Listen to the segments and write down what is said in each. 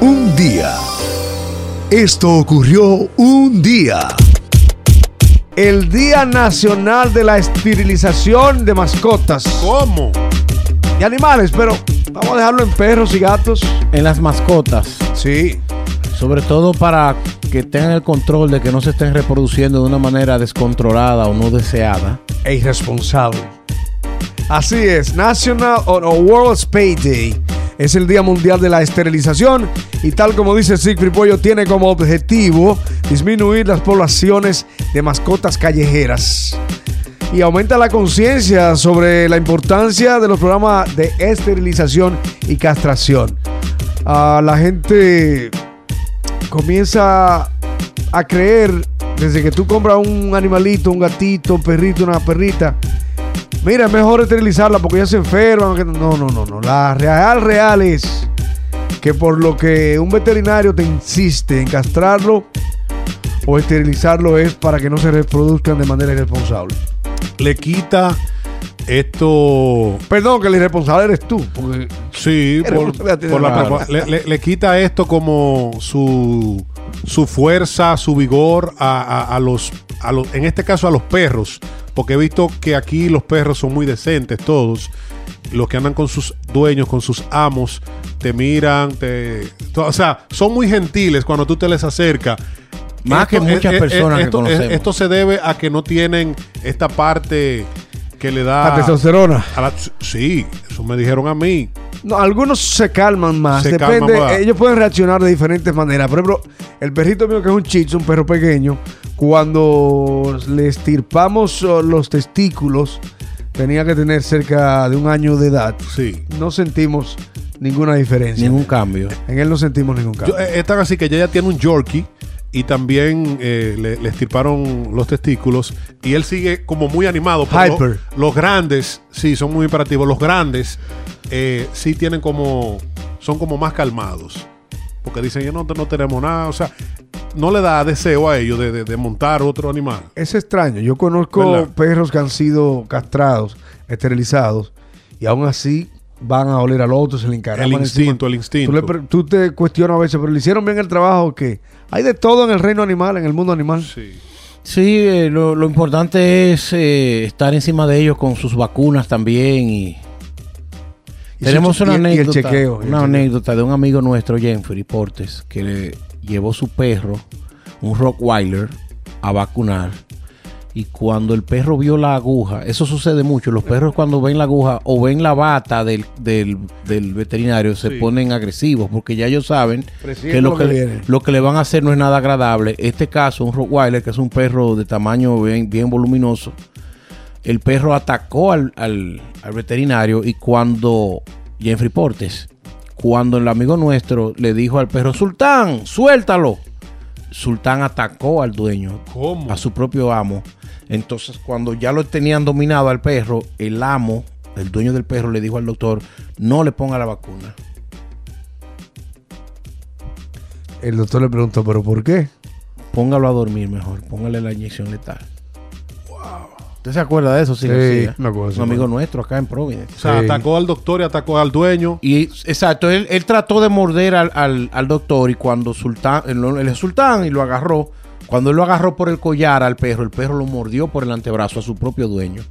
Un día. Esto ocurrió un día. El Día Nacional de la Esterilización de Mascotas. ¿Cómo? Y animales, pero vamos a dejarlo en perros y gatos. En las mascotas. Sí. Sobre todo para que tengan el control de que no se estén reproduciendo de una manera descontrolada o no deseada. E irresponsable. Así es, National o World Spay Day es el Día Mundial de la Esterilización y tal como dice Siegfried Pollo, tiene como objetivo disminuir las poblaciones de mascotas callejeras y aumenta la conciencia sobre la importancia de los programas de esterilización y castración. Ah, la gente comienza a creer desde que tú compras un animalito, un gatito, un perrito, una perrita, mira, es mejor esterilizarla porque ya se enferman. No, no, no, no. La real, real es que por lo que un veterinario te insiste en castrarlo o esterilizarlo es para que no se reproduzcan de manera irresponsable. Le quita esto. Perdón, que el irresponsable eres tú. sí, por, la, le, quita esto como su, su fuerza, su vigor a, a, los, a los, en este caso a los perros porque he visto que aquí los perros son muy decentes todos. Los que andan con sus dueños, con sus amos, te miran, te... O sea, son muy gentiles cuando tú te les acercas. Más que muchas personas esto, que conocemos. Esto se debe a que no tienen esta parte que le da... La testosterona. sí, eso me dijeron a mí. No, algunos se calman más. Depende, ellos pueden reaccionar de diferentes maneras. Por ejemplo, el perrito mío que es un chicho, un perro pequeño, cuando le estirpamos oh, los testículos, tenía que tener cerca de un año de edad. Sí. No sentimos ninguna diferencia. Ningún cambio. En él no sentimos ningún cambio. Eh, es tan así que ella ya tiene un Yorkie y también eh, le, estirparon los testículos y él sigue como muy animado. Hyper. los grandes, sí, son muy imperativos. Los grandes eh, sí tienen como, son como más calmados. Porque dicen, yo no, no tenemos nada. O sea, no le da deseo a ellos de, montar otro animal. Es extraño. Yo conozco perros que han sido castrados, esterilizados, y aún así van a oler al otro, se le encaraman El instinto, el instinto. Tú, te cuestionas a veces, pero le hicieron bien el trabajo que hay de todo en el reino animal, en el mundo animal. Sí. Sí, eh, lo, importante es eh, estar encima de ellos con sus vacunas también y, tenemos una anécdota, una anécdota de un amigo nuestro, Jeffrey Portes, que le llevó su perro, un Rockweiler, a vacunar. Y cuando el perro vio la aguja, eso sucede mucho, los perros cuando ven la aguja o ven la bata del, veterinario se ponen agresivos porque ya ellos saben que lo que, lo que le van a hacer no es nada agradable. Este caso, un Rottweiler, que es un perro de tamaño bien, bien voluminoso, el perro atacó al, al, veterinario y cuando Jeffrey Portes, cuando el amigo nuestro le dijo al perro, Sultán, suéltalo. Sultán atacó al dueño, a su propio amo. Entonces, cuando ya lo tenían dominado al perro, el amo, el dueño del perro, le dijo al doctor, no le ponga la vacuna. El doctor le preguntó, ¿pero por qué? Póngalo a dormir mejor, póngale la inyección letal. ¿Usted se acuerda de eso? Sí, me acuerdo. Un amigo nuestro acá en Providence. O sea, atacó al doctor y atacó al dueño. Y exacto, él, trató de morder al, doctor y cuando Sultán, el, el, Sultán y lo agarró, cuando él lo agarró por el collar al perro, el perro lo mordió por el antebrazo a su propio dueño.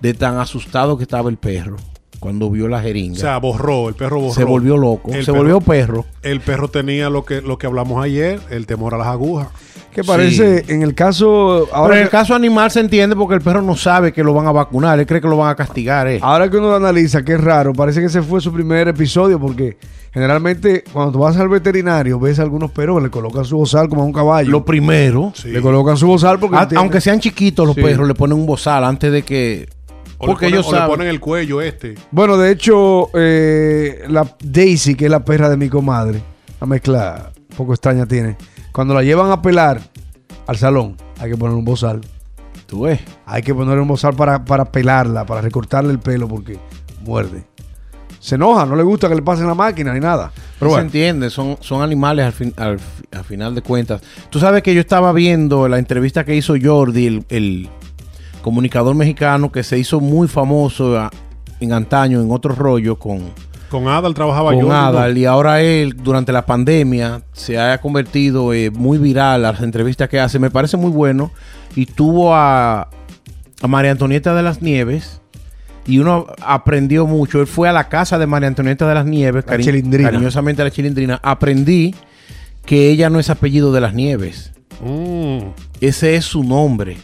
De tan asustado que estaba el perro cuando vio la jeringa. O sea, borró, el perro borró. Se volvió loco, se volvió perro. El perro tenía lo que, lo que hablamos ayer, el temor a las agujas. Que parece, en el caso. Ahora en el caso animal se entiende porque el perro no sabe que lo van a vacunar, él cree que lo van a castigar. Eh. Ahora que uno lo analiza, que es raro, parece que ese fue su primer episodio porque generalmente cuando tú vas al veterinario ves a algunos perros que le colocan su bozal como a un caballo. Lo primero. Le colocan su bozal porque. aunque sean chiquitos los perros, le ponen un bozal antes de que. porque ellos le ponen el cuello este. Bueno, de hecho, eh, la Daisy, que es la perra de mi comadre, la mezcla un poco extraña tiene cuando la llevan a pelar al salón, hay que poner un bozal. ¿Tú ves? Hay que poner un bozal para, para pelarla, para recortarle el pelo, porque muerde. Se enoja, no le gusta que le pasen la máquina ni nada. Pero Se entiende, son, son animales al, fin, al, final de cuentas. Tú sabes que yo estaba viendo la entrevista que hizo Jordi, el, el comunicador mexicano que se hizo muy famoso en antaño, en otro rollo, con Con Adal trabajaba con yo. Con Adal, y ahora él, durante la pandemia, se ha convertido eh, muy viral las entrevistas que hace. Me parece muy bueno. Y tuvo a, a María Antonieta de las Nieves. Y uno aprendió mucho. Él fue a la casa de María Antonieta de las Nieves, cariñosamente a la chilindrina. Aprendí que ella no es apellido de las Nieves. Mm. Ese es su nombre.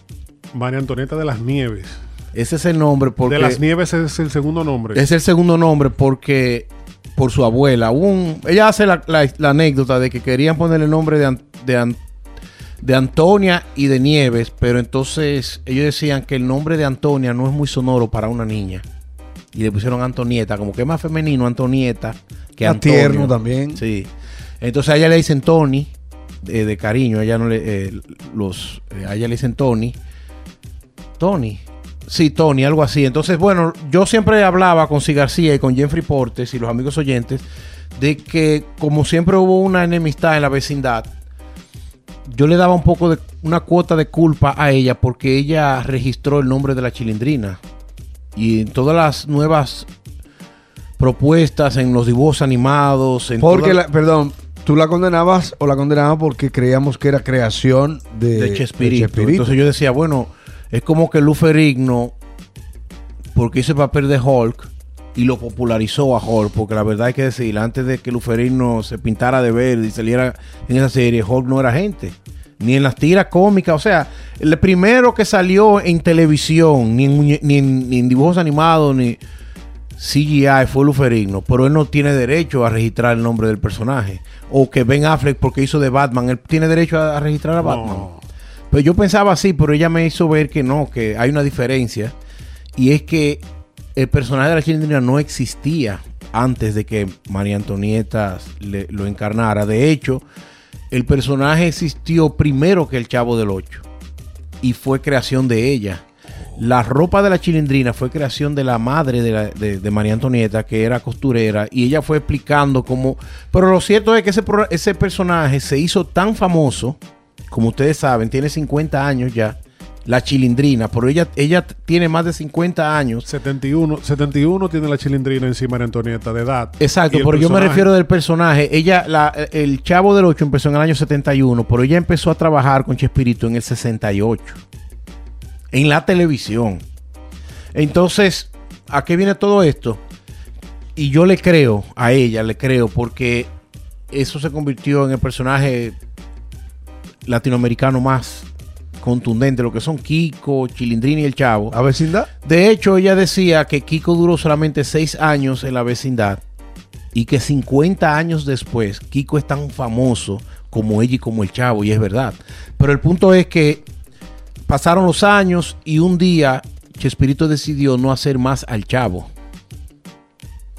María Antonieta de las Nieves. Ese es el nombre porque... De las Nieves es el segundo nombre. Es el segundo nombre porque... Por su abuela. Un, ella hace la, anécdota de que querían ponerle el nombre de, de, de Antonia y de Nieves, pero entonces ellos decían que el nombre de Antonia no es muy sonoro para una niña. Y le pusieron Antonieta, como que es más femenino Antonieta que Antonio. tierno también. Sí. Entonces a ella le dicen Tony, de cariño, ella no le, eh, los, eh, a ella le dicen Tony. Tony. Sí, Tony, algo así. Entonces, bueno, yo siempre hablaba con Si García y con Jeffrey Portes y los amigos oyentes de que como siempre hubo una enemistad en la vecindad, yo le daba un poco de una cuota de culpa a ella porque ella registró el nombre de la chilindrina. Y en todas las nuevas propuestas, en los dibujos animados, en Porque, perdón, tú la condenabas o la condenabas porque creíamos que era creación de, de Chespirito. Entonces yo decía, bueno, es como que Luferigno, porque hizo el papel de Hulk y lo popularizó a Hulk, porque la verdad hay que decir, antes de que Luferigno se pintara de verde y saliera en esa serie, Hulk no era gente. Ni en las tiras cómicas, o sea, el primero que salió en televisión, ni en, ni en dibujos animados, ni CGI fue Luferigno, pero él no tiene derecho a registrar el nombre del personaje. O que Ben Affleck, porque hizo de Batman, él tiene derecho a, registrar a Batman. Pero yo pensaba así, pero ella me hizo ver que no, que hay una diferencia. Y es que el personaje de la chilindrina no existía antes de que María Antonieta lo encarnara. De hecho, el personaje existió primero que el Chavo del Ocho. Y fue creación de ella. La ropa de la chilindrina fue creación de la madre de, María Antonieta, que era costurera, y ella fue explicando cómo... Pero lo cierto es que ese, ese personaje se hizo tan famoso, como ustedes saben, tiene 50 años ya, la chilindrina, pero ella, ella tiene más de 50 años. 71, 71 tiene la chilindrina encima de Antonieta de edad. Exacto, pero yo me refiero del personaje. Ella, la, el Chavo del 8 empezó en el año 71, pero ella empezó a trabajar con Chespirito en el 68 en la televisión. Entonces, ¿a qué viene todo esto? Y yo le creo a ella, le creo, porque eso se convirtió en el personaje latinoamericano más contundente, lo que son Kiko, Chilindrini y el Chavo. ¿A vecindad? De hecho, ella decía que Kiko duró solamente seis años en la vecindad y que 50 años después Kiko es tan famoso como ella y como el Chavo, y es verdad. Pero el punto es que Pasaron los años y un día Chespirito decidió no hacer más al chavo.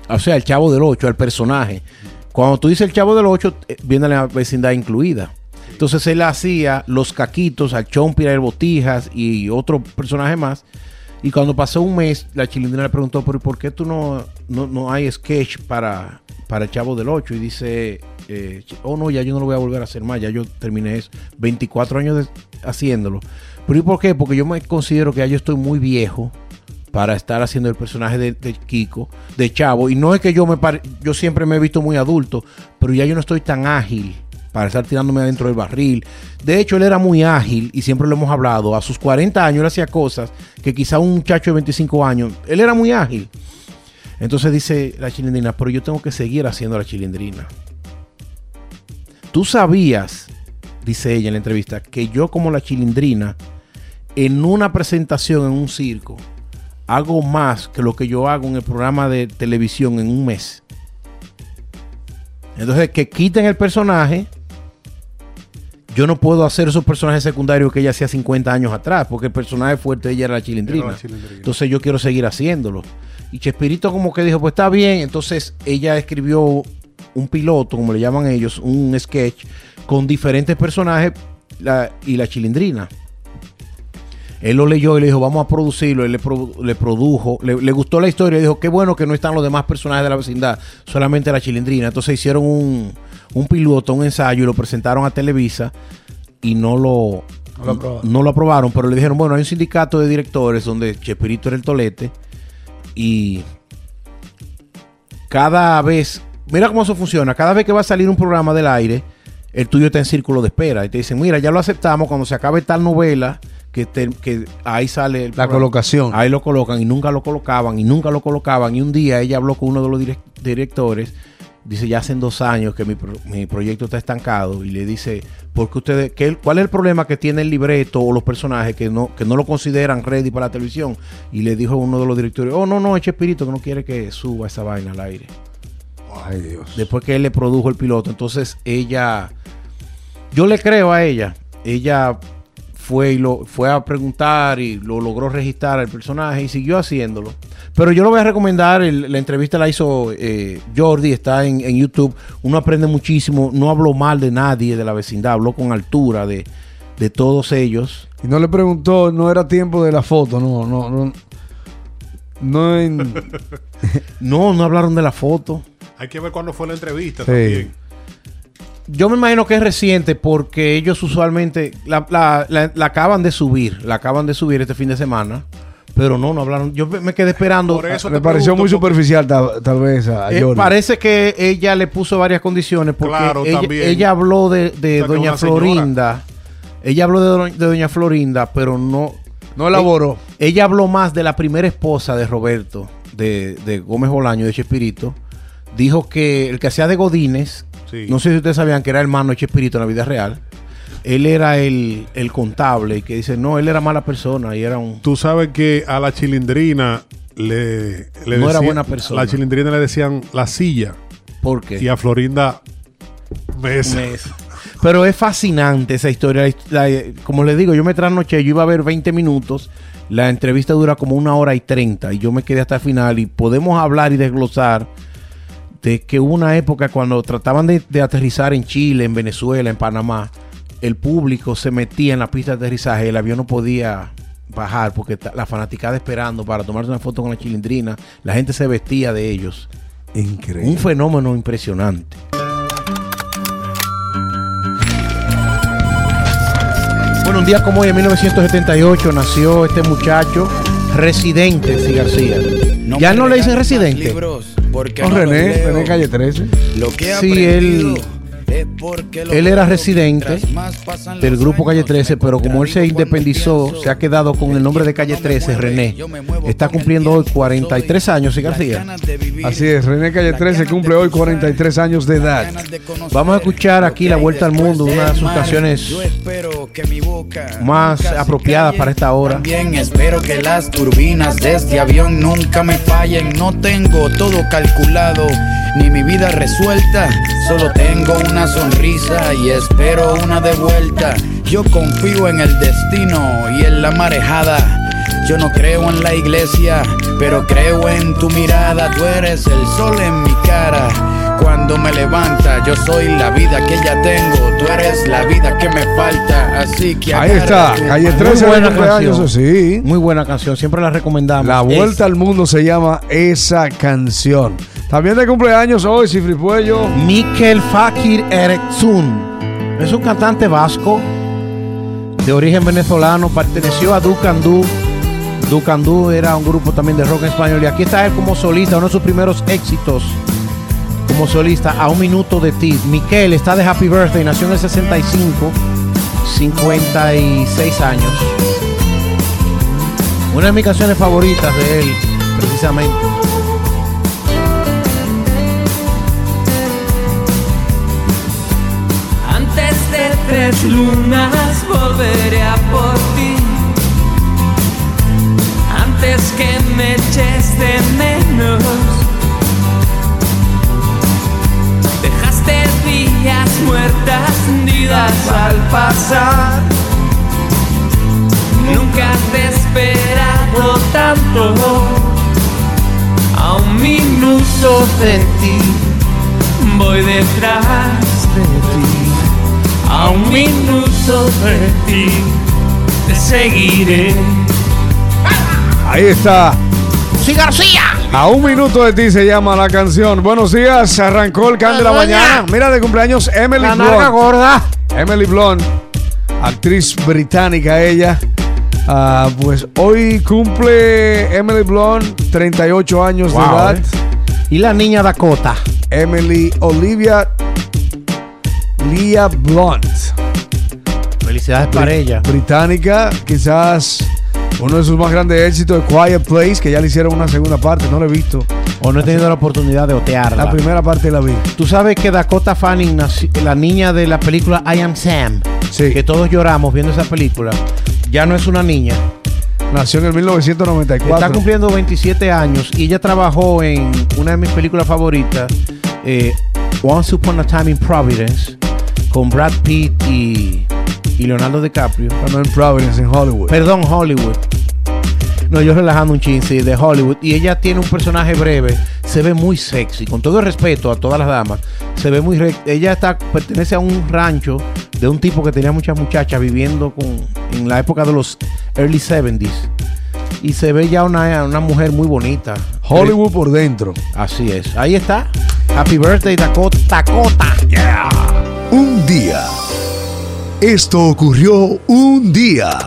O sea, el chavo del 8, al personaje. Cuando tú dices el chavo del 8, eh, viene la vecindad incluida. Entonces él hacía los caquitos al Chompira, el Botijas y otro personaje más. Y cuando pasó un mes, la chilindrina le preguntó, ¿por qué tú no, no, hay sketch para, para Chavo del 8? Y dice, eh, oh no, ya yo no lo voy a volver a hacer más, ya yo terminé eso. 24 años haciéndolo. ¿Pero y por qué? Porque yo me considero que ya yo estoy muy viejo para estar haciendo el personaje de, Kiko, de Chavo. Y no es que yo me yo siempre me he visto muy adulto, pero ya yo no estoy tan ágil para estar tirándome adentro del barril. De hecho, él era muy ágil y siempre lo hemos hablado. A sus 40 años él hacía cosas que quizá un muchacho de 25 años, él era muy ágil. Entonces dice la chilindrina, pero yo tengo que seguir haciendo la chilindrina. Tú sabías, dice ella en la entrevista, que yo como la chilindrina en una presentación en un circo hago más que lo que yo hago en el programa de televisión en un mes. Entonces, que quiten el personaje. Yo no puedo hacer esos personajes secundarios que ella hacía 50 años atrás, porque el personaje fuerte de ella era la chilindrina. Entonces yo quiero seguir haciéndolo. Y Chespirito como que dijo, pues está bien. Entonces ella escribió un piloto, como le llaman ellos, un sketch con diferentes personajes y la chilindrina. Él lo leyó y le dijo, vamos a producirlo. Él le, produjo, le, gustó la historia y dijo, qué bueno que no están los demás personajes de la vecindad, solamente la chilindrina. Entonces hicieron un, un piloto, un ensayo y lo presentaron a Televisa y no lo, no lo, aprobaron. Pero le dijeron, bueno, hay un sindicato de directores donde Chespirito era el tolete y cada vez, mira cómo eso funciona, cada vez que va a salir un programa del aire, el tuyo está en círculo de espera. Y te dicen, mira, ya lo aceptamos, cuando se acabe tal novela, que, que ahí sale la colocación. Ahí lo colocan y nunca lo colocaban y nunca lo colocaban. Y un día ella habló con uno de los directores, dice, ya hacen dos años que mi, proyecto está estancado y le dice, porque ustedes, qué, ¿cuál es el problema que tiene el libreto o los personajes que no, que no lo consideran ready para la televisión? Y le dijo uno de los directores, oh, no, no, eche espíritu que no quiere que suba esa vaina al aire. Ay, Dios. Después que él le produjo el piloto, entonces ella, yo le creo a ella, ella fue y lo fue a preguntar y lo logró registrar el personaje y siguió haciéndolo. Pero yo lo voy a recomendar, la entrevista la hizo eh, Jordi, está en, YouTube. Uno aprende muchísimo, no habló mal de nadie de la vecindad, habló con altura de, todos ellos. Y no le preguntó, no era tiempo de la foto, no, no, no. No, no, no hablaron de la foto. Hay que ver cuándo fue la entrevista también. Yo me imagino que es reciente porque ellos usualmente la, acaban de subir, la acaban de subir este fin de semana. Pero no, no hablaron. Yo me quedé esperando. Por eso me pareció muy superficial, tal, vez. A eh, parece que ella le puso varias condiciones. Porque ella, habló de, Doña Florinda. Ella habló de, Doña Florinda, pero no. No elaboró. Ella, habló más de la primera esposa de Roberto, de, de Gómez Bolaño, de Chespirito. Dijo que el que hacía de Godínez, no sé si ustedes sabían que era hermano de Chespirito en la vida real. Él era el, contable y que dice, no, él era mala persona y era un... Tú sabes que a la chilindrina le... le no era buena persona. A la chilindrina le decían la silla. ¿Por qué? Y a Florinda mesa. Pero es fascinante esa historia. como les digo, yo me trasnoché, yo iba a ver 20 minutos. La entrevista dura como una hora y 30 y yo me quedé hasta el final y podemos hablar y desglosar de que hubo una época cuando trataban de, aterrizar en Chile, en Venezuela, en Panamá, el público se metía en la pista de aterrizaje, el avión no podía bajar porque la fanaticada esperando para tomarse una foto con la chilindrina, la gente se vestía de ellos. Increíble. Un fenómeno impresionante. Bueno, un día como hoy, en 1978, nació este muchacho, Residente, sí, García. ya no le dicen Residente. Porque René, René Calle 13. Lo que sí, él él era residente del grupo Calle 13, pero como él se independizó, se ha quedado con el nombre de Calle 13, René. Está cumpliendo hoy 43 años, ¿sí, García? Así es, René Calle 13 cumple hoy 43 años de edad. Vamos a escuchar aquí La Vuelta al Mundo, una de sus canciones más apropiadas para esta hora. También espero que las turbinas de este avión nunca me fallen. No tengo todo calculado, ni mi vida resuelta. Solo tengo una sonrisa y espero una de vuelta. Yo confío en el destino y en la marejada. Yo no creo en la iglesia, pero creo en tu mirada. Tú eres el sol en mi cara. Cuando me levanta, yo soy la vida que ya tengo. Tú eres la vida que me falta. Así que ahí está, calle 13 Muy buena canción. sí. Muy buena canción, siempre la recomendamos. La vuelta al mundo se llama esa canción. También de cumpleaños hoy, Cifri Puello. Mikel Fakir Eretzun. Es un cantante vasco de origen venezolano. Perteneció a Ducandú. Ducandú era un grupo también de rock español. Y aquí está él como solista, uno de sus primeros éxitos como solista. A un minuto de ti. Mikel está de Happy Birthday. Nació en el 65. 56 años. Una de mis canciones favoritas de él, precisamente. Tres lunas volveré a por ti. Antes que me eches de menos. Dejaste días muertas nidas al pasar. Nunca te he esperado tanto. A un minuto de ti voy detrás de ti a un minuto de ti te seguiré. Ahí está. Sí, García. A un minuto de ti se llama la canción. Buenos días, arrancó el can de la mañana. Mira de cumpleaños Emily la gorda. Emily Blunt, actriz británica ella. Ah, pues hoy cumple Emily Blunt 38 años de edad. ¿Y la niña Dakota? Emily Olivia Leah Blunt. Felicidades para ella. Británica, quizás uno de sus más grandes éxitos es Quiet Place, que ya le hicieron una segunda parte, no lo he visto. O no he tenido la oportunidad de otearla. La primera parte la vi. Tú sabes que Dakota Fanning, la niña de la película I Am Sam, que todos lloramos viendo esa película, ya no es una niña. Nació en el 1994. Está cumpliendo 27 años y ella trabajó en una de mis películas favoritas, eh, Once Upon a Time in Providence, con Brad Pitt y, Leonardo DiCaprio. No en Providence, en Hollywood. Perdón, Hollywood. No, yo relajando un chin, de Hollywood. Y ella tiene un personaje breve, se ve muy sexy, con todo el respeto a todas las damas. Se ve muy. Ella está, pertenece a un rancho de un tipo que tenía muchas muchachas viviendo con, en la época de los early 70s. Y se ve ya una, una mujer muy bonita. Hollywood por dentro. Así es. Ahí está. Happy birthday, Dakota. Dakota. Yeah. Esto ocurrió un día.